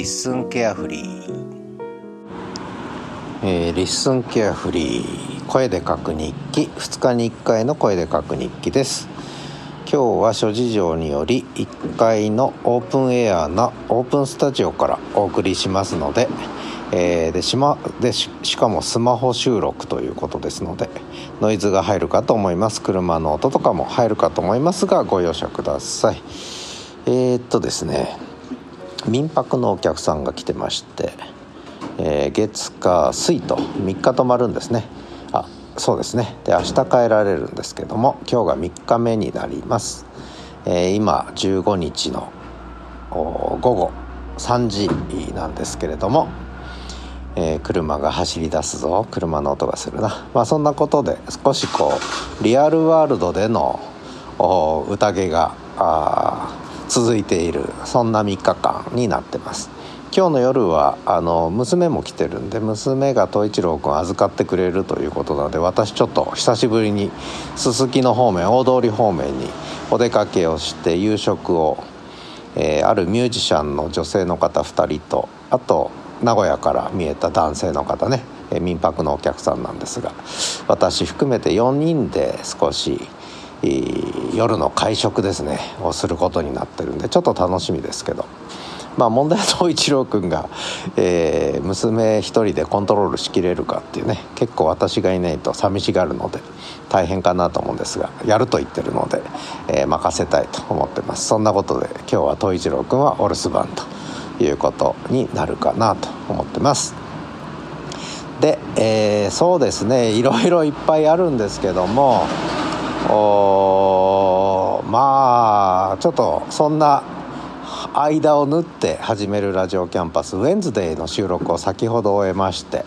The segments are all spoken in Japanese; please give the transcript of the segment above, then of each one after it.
リッスンケアフリー、えー、リッスンケアフリー。声で書く日記。2日に1回の声で書く日記です。今日は諸事情により1階のオープンエアなオープンスタジオからお送りしますので、えー、でしまでしかもスマホ収録ということですのでノイズが入るかと思います。車の音とかも入るかと思いますがご容赦ください。えー、っとですね。民泊のお客さんが来てまして、えー、月火水と3日泊まるんですね。あそうですね。で明日帰られるんですけども今日が3日目になります、えー、今15日の午後3時なんですけれども、えー、車が走り出すぞ。車の音がするな。まあそんなことで少しこうリアルワールドでの宴が続いているそんな3日間になってます。今日の夜はあの娘も来てるんで娘が統一郎君預かってくれるということなので私ちょっと久しぶりにすすきの方面大通り方面にお出かけをして夕食を、えー、あるミュージシャンの女性の方2人とあと名古屋から見えた男性の方ね、え、民泊のお客さんなんですが私含めて4人で少し夜の会食ですねをすることになってるんでちょっと楽しみですけど。まあ、問題は東一郎君が、えー、娘一人でコントロールしきれるかっていうね結構私がいないと寂しがるので大変かなと思うんですがやると言ってるので、えー、任せたいと思ってますそんなことで今日は東一郎君はお留守番ということになるかなと思ってますで、えー、そうですねいろいろいっぱいあるんですけどもまあちょっとそんな間を縫って始めるラジオキャンパスウェンズデーの収録を先ほど終えまして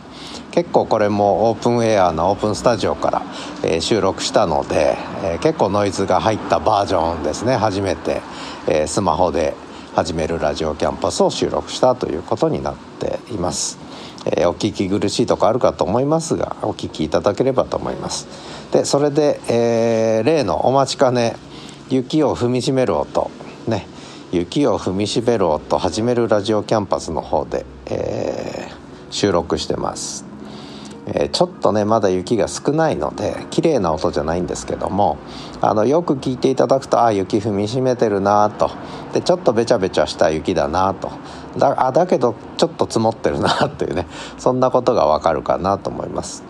結構これもオープンエアのオープンスタジオから、えー、収録したので、えー、結構ノイズが入ったバージョンですね。初めて、えー、スマホで始めるラジオキャンパスを収録したということになっています、えお聞き苦しいとこあるかと思いますがお聞きいただければと思います。でそれで、え例のお待ちかね雪を踏みしめる音。ね雪を踏みしめる音始めるラジオキャンパスの方で、えー、収録してます、えー、ちょっとねまだ雪が少ないので綺麗な音じゃないんですけどもあのよく聞いていただくとあ雪踏みしめてるなと。でちょっとべちゃべちゃした雪だなと。だあだけどちょっと積もってるなっていうね そんなことがわかるかなと思います。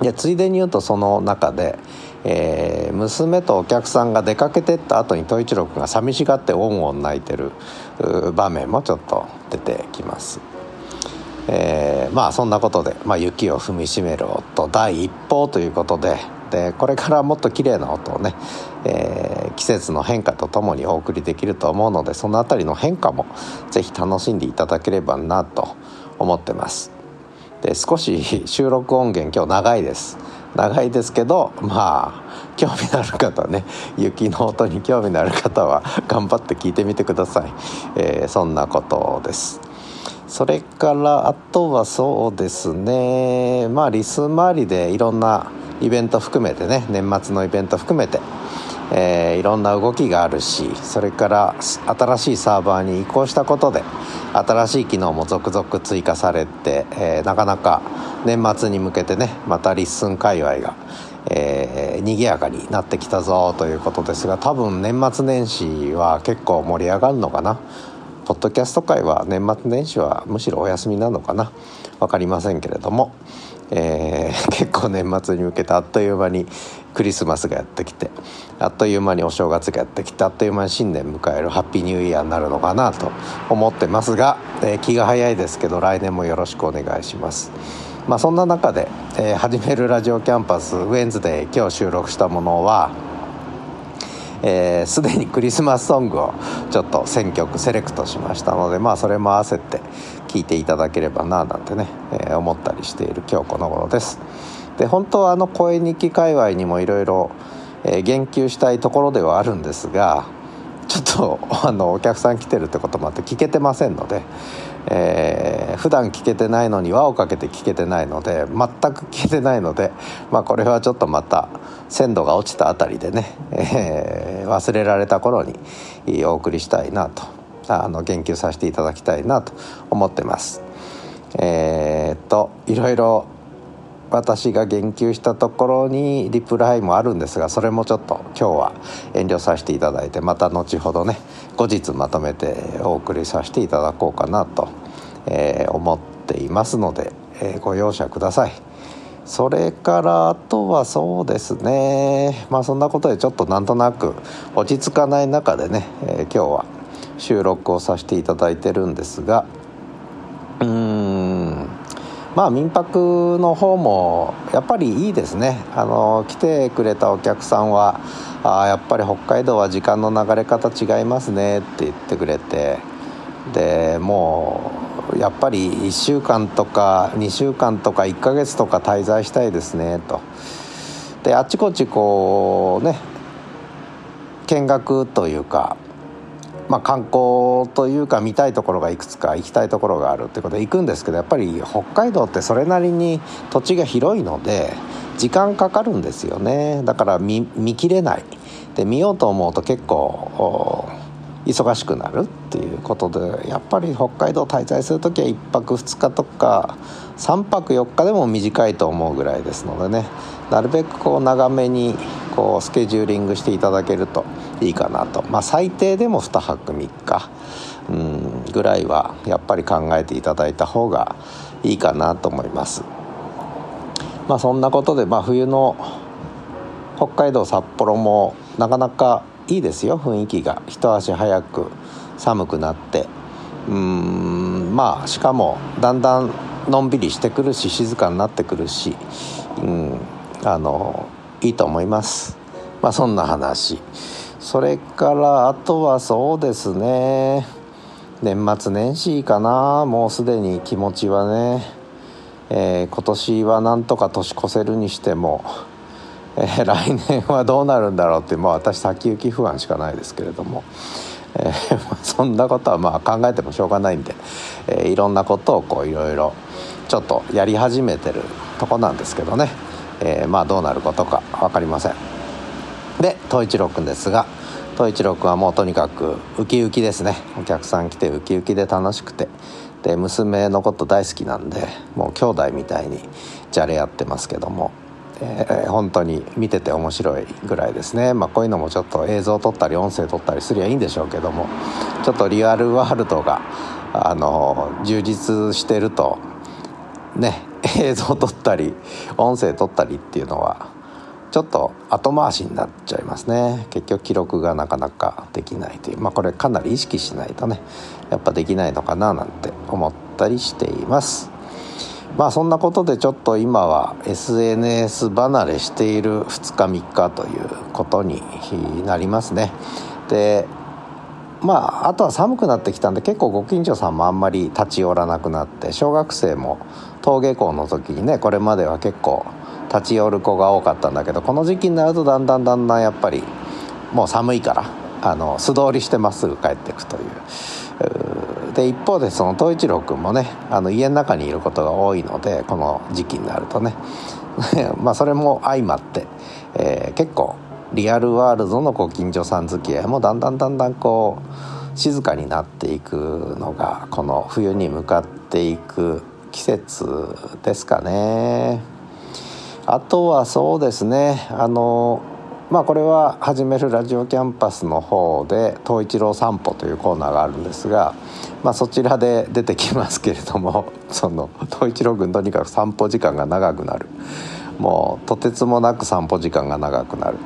でついでに言うとその中でえー、娘とお客さんが出かけてった後に統一郎君が寂しがってオンオン泣いてる場面もちょっと出てきます。えー、まあそんなことで、まあ、雪を踏みしめる音第一報ということででこれからもっと綺麗な音をね、えー、季節の変化とともにお送りできると思うのでその辺りの変化も是非楽しんでいただければなと思ってます。で少し収録音源今日長いです。長いですけどまあ興味のある方はね雪の音に興味のある方は頑張って聞いてみてください、えー、そんなことですそれからあとはそうですね。まあリス周りでいろんなイベント含めてね年末のイベント含めてえー、いろんな動きがあるしそれから新しいサーバーに移行したことで新しい機能も続々追加されて、えー、なかなか年末に向けてねまた LISTEN 界隈が、えー、賑やかになってきたぞということですが多分年末年始は結構盛り上がるのかな。ポッドキャスト界は年末年始はむしろお休みなのかな分かりませんけれども、えー、結構年末に向けてあっという間にクリスマスがやってきてあっという間にお正月がやってきてあっという間に新年迎えるハッピーニューイヤーになるのかなと思ってますが、えー、気が早いですけど来年もよろしくお願いします。まあ、そんな中で、えー、始めるラジオキャンパスウェンズデー今日収録したものはすで、ー、にクリスマスソングをちょっと選曲セレクトしましたのでまあそれも合わせて聴いていただければななんてね、えー、思ったりしている今日この頃です。で本当はあの声日記界隈にもいろいろ言及したいところではあるんですがちょっとあのお客さん来てるってこともあって聞けてませんので、えー、普段聞けてないのに輪をかけて聞けてないので全く聞けてないので、まあ、これはちょっとまた鮮度が落ちたあたりでね、えー、忘れられた頃にお送りしたいなとあの言及させていただきたいなと思ってます。えー、っといろいろ私が言及したところにリプライもあるんですがそれもちょっと今日は遠慮させていただいてまた後ほどね後日まとめてお送りさせていただこうかなと、えー、思っていますので、えー、ご容赦ください。それからあとはそうですねまあそんなことでちょっとなんとなく落ち着かない中でね、えー、今日は収録をさせていただいてるんですがまあ民泊の方もやっぱりいいですね。あの来てくれたお客さんはあやっぱり北海道は時間の流れ方違いますねって言ってくれて。でもうやっぱり1週間とか2週間とか1ヶ月とか滞在したいですねと。であっちこっちこうね見学というかまあ、観光というか見たいところがいくつか行きたいところがあるってことで行くんですけどやっぱり北海道ってそれなりに土地が広いので時間かかるんですよね。だから見切れない。で見ようと思うと結構忙しくなるっていうことでやっぱり北海道滞在する時は1泊2日とか3泊4日でも短いと思うぐらいですのでね。なるべくこう長めにこうスケジューリングしていただけるといいかなと。まあ最低でも2泊3日。うんぐらいはやっぱり考えていただいた方がいいかなと思います。まあそんなことで、まあ、冬の北海道札幌もなかなかいいですよ。雰囲気が。一足早く寒くなって。うんまあしかもだんだんのんびりしてくるし静かになってくるし、うん、あのいいと思います。まあそんな話。それからあとはそうですね。年末年始かな。もうすでに気持ちはね、えー、今年はなんとか年越せるにしても。えー、来年はどうなるんだろうって、まあ、私先行き不安しかないですけれども、えー、そんなことはまあ考えてもしょうがないんで、えー、いろんなことをこういろいろちょっとやり始めてるとこなんですけどね、えー、まあどうなることか分かりません。で東一郎君ですが東一郎君はもうとにかくウキウキですね。お客さん来てウキウキで楽しくて。で娘のこと大好きなんでもう兄弟みたいにじゃれ合ってますけども。えー、本当に見てて面白いぐらいですね、まあ、こういうのもちょっと映像撮ったり音声撮ったりすりゃいいんでしょうけども。ちょっとリアルワールドがあの充実してるとね映像撮ったり音声撮ったりっていうのはちょっと後回しになっちゃいますね。結局記録がなかなかできないという。まあこれかなり意識しないとねやっぱできないのかななんて思ったりしています。まあそんなことでちょっと今は SNS 離れしている2日3日ということになりますね。でまああとは寒くなってきたんで結構ご近所さんもあんまり立ち寄らなくなって小学生も登下校の時にねこれまでは結構立ち寄る子が多かったんだけどこの時期になるとだんだんだんだんやっぱりもう寒いからあの素通りしてまっすぐ帰っていくという。で一方でその東一郎君もねあの家の中にいることが多いのでこの時期になるとね。まあそれも相まって、えー、結構リアルワールドのご近所さん付き合いもだんだんだんだんこう静かになっていくのがこの冬に向かっていく季節ですかね。あとはそうですねあのまあこれは始めるラジオキャンパスの方で「東一郎散歩」というコーナーがあるんですが、まあ、そちらで出てきますけれどもその東一郎君とにかく散歩時間が長くなるもうとてつもなく散歩時間が長くなる。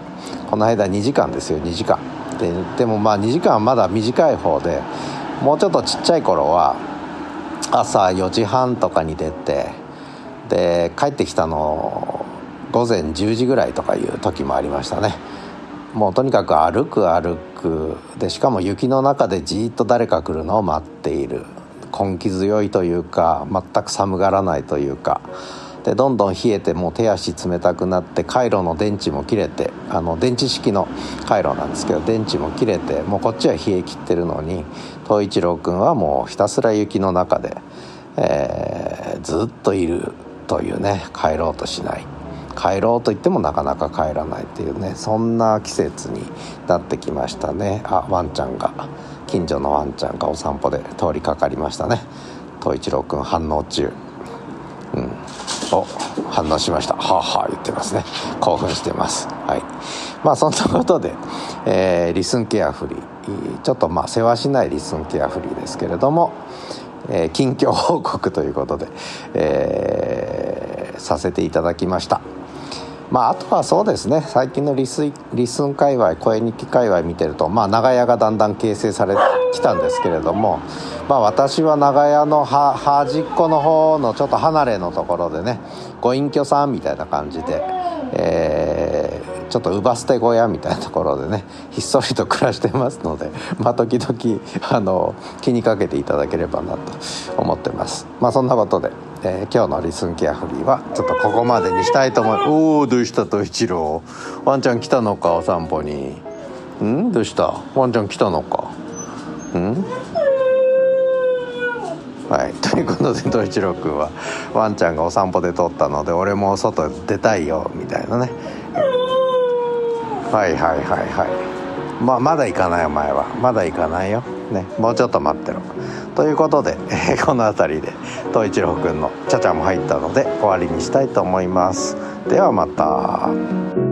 この間2時間ですよ2時間。ででもまあ2時間はまだ短い方でもうちょっとちっちゃい頃は朝4時半とかに出てで帰ってきたの午前10時ぐらいとかいう時もありましたね。もうとにかく歩く歩く。でしかも雪の中でじっと誰か来るのを待っている。根気強いというか全く寒がらないというか。でどんどん冷えてもう手足冷たくなって回路の電池も切れてあの電池式の回路なんですけど電池も切れてもうこっちは冷え切ってるのに東一郎君はもうひたすら雪の中で、えー、ずっといるというね帰ろうとしない。帰ろうと言ってもなかなか帰らないっていうねそんな季節になってきましたね。あワンちゃんが近所のワンちゃんがお散歩で通りかかりましたね。東一郎くん反応中。うん。お反応しました。はあはあ言ってますね。興奮してます。はい。まあそんなことで、えー、リスンケアフリー。ちょっとまあ世話しないリスンケアフリーですけれども、えー、近況報告ということで、えー、させていただきました。まあ、あとはそうですね。最近のリスリスン界隈声日記界隈見てると、まあ、長屋がだんだん形成されてきたんですけれども、まあ、私は長屋の端っこの方のちょっと離れのところでねご隠居さんみたいな感じで、えー、ちょっと乳母捨て小屋みたいなところでね ひっそりと暮らしてますので、まあ、時々 あの気にかけていただければなと思ってます。まあ、そんなことでえー、今日のリスンケアフリーはちょっとここまでにしたいと思いますおおどうしたと一郎ワンちゃん来たのかお散歩に。ん？どうした？ワンちゃん来たのか。ん？はい。ということで東一郎君はワンちゃんがお散歩で通ったので俺も外出たいよみたいなねはいはいはいはい。まあまだ行かないお前は。まだ行かないよ。ね。もうちょっと待ってろ。ということで、えー、この辺りで東一郎くんのちゃちゃも入ったので終わりにしたいと思います。ではまた。